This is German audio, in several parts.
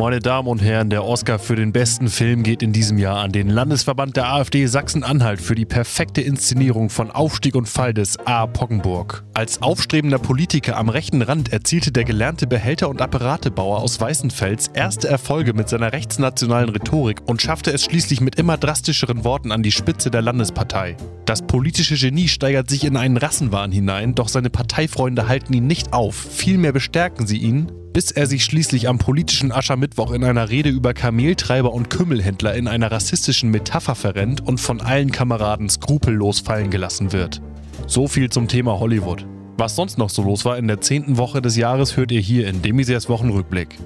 Meine Damen und Herren, der Oscar für den besten Film geht in diesem Jahr an den Landesverband der AfD Sachsen-Anhalt für die perfekte Inszenierung von Aufstieg und Fall des A. Poggenburg. Als aufstrebender Politiker am rechten Rand erzielte der gelernte Behälter- und Apparatebauer aus Weißenfels erste Erfolge mit seiner rechtsnationalen Rhetorik und schaffte es schließlich mit immer drastischeren Worten an die Spitze der Landespartei. Das politische Genie steigert sich in einen Rassenwahn hinein, doch seine Parteifreunde halten ihn nicht auf, vielmehr bestärken sie ihn, bis er sich schließlich am politischen Aschermittwoch in einer Rede über Kameltreiber und Kümmelhändler in einer rassistischen Metapher verrennt und von allen Kameraden skrupellos fallen gelassen wird. So viel zum Thema Hollywood. Was sonst noch so los war in der zehnten Woche des Jahres, hört ihr hier in Demisers Wochenrückblick.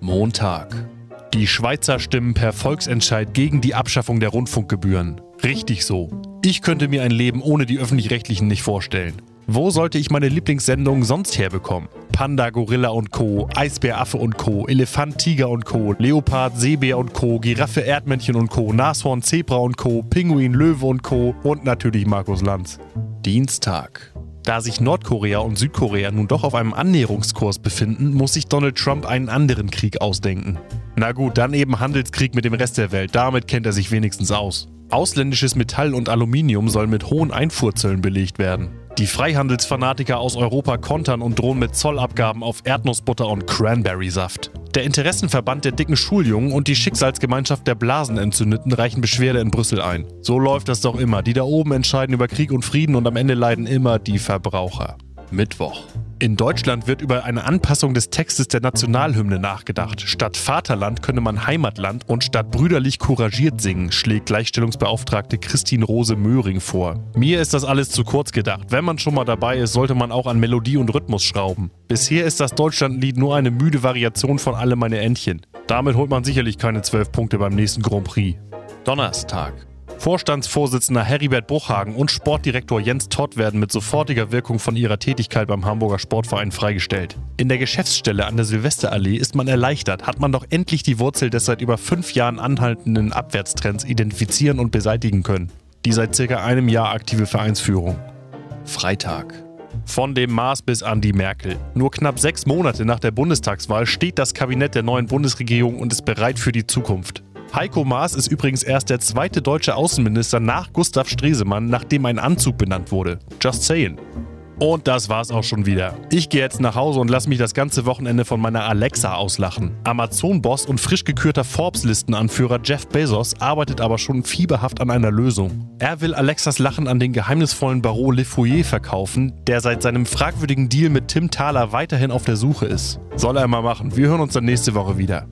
Montag. Die Schweizer stimmen per Volksentscheid gegen die Abschaffung der Rundfunkgebühren. Richtig so. Ich könnte mir ein Leben ohne die öffentlich-rechtlichen nicht vorstellen. Wo sollte ich meine Lieblingssendungen sonst herbekommen? Panda, Gorilla und Co., Eisbär, Affe und Co., Elefant, Tiger und Co., Leopard, Seebär und Co., Giraffe, Erdmännchen und Co., Nashorn, Zebra und Co., Pinguin, Löwe und Co. und natürlich Markus Lanz. Dienstag. Da sich Nordkorea und Südkorea nun doch auf einem Annäherungskurs befinden, muss sich Donald Trump einen anderen Krieg ausdenken. Na gut, dann eben Handelskrieg mit dem Rest der Welt, damit kennt er sich wenigstens aus. Ausländisches Metall und Aluminium soll mit hohen Einfuhrzöllen belegt werden. Die Freihandelsfanatiker aus Europa kontern und drohen mit Zollabgaben auf Erdnussbutter und Cranberry-Saft. Der Interessenverband der dicken Schuljungen und die Schicksalsgemeinschaft der Blasenentzündeten reichen Beschwerde in Brüssel ein. So läuft das doch immer. Die da oben entscheiden über Krieg und Frieden und am Ende leiden immer die Verbraucher. Mittwoch. In Deutschland wird über eine Anpassung des Textes der Nationalhymne nachgedacht. Statt Vaterland könne man Heimatland und statt brüderlich couragiert singen, schlägt Gleichstellungsbeauftragte Christine Rose Möhring vor. Mir ist das alles zu kurz gedacht. Wenn man schon mal dabei ist, sollte man auch an Melodie und Rhythmus schrauben. Bisher ist das Deutschlandlied nur eine müde Variation von Alle meine Entchen. Damit holt man sicherlich keine 12 Punkte beim nächsten Grand Prix. Donnerstag. Vorstandsvorsitzender Heribert Bruchhagen und Sportdirektor Jens Todd werden mit sofortiger Wirkung von ihrer Tätigkeit beim Hamburger Sportverein freigestellt. In der Geschäftsstelle an der Silvesterallee ist man erleichtert, hat man doch endlich die Wurzel des seit über fünf Jahren anhaltenden Abwärtstrends identifizieren und beseitigen können. Die seit circa einem Jahr aktive Vereinsführung. Freitag. Von dem Mars bis an die Merkel. Nur knapp sechs Monate nach der Bundestagswahl steht das Kabinett der neuen Bundesregierung und ist bereit für die Zukunft. Heiko Maas ist übrigens erst der zweite deutsche Außenminister nach Gustav Stresemann, nachdem ein Anzug benannt wurde. Just saying. Und das war's auch schon wieder. Ich gehe jetzt nach Hause und lasse mich das ganze Wochenende von meiner Alexa auslachen. Amazon-Boss und frisch gekürter Forbes-Listenanführer Jeff Bezos arbeitet aber schon fieberhaft an einer Lösung. Er will Alexas Lachen an den geheimnisvollen Baron Le Fouillet verkaufen, der seit seinem fragwürdigen Deal mit Tim Thaler weiterhin auf der Suche ist. Soll er mal machen. Wir hören uns dann nächste Woche wieder.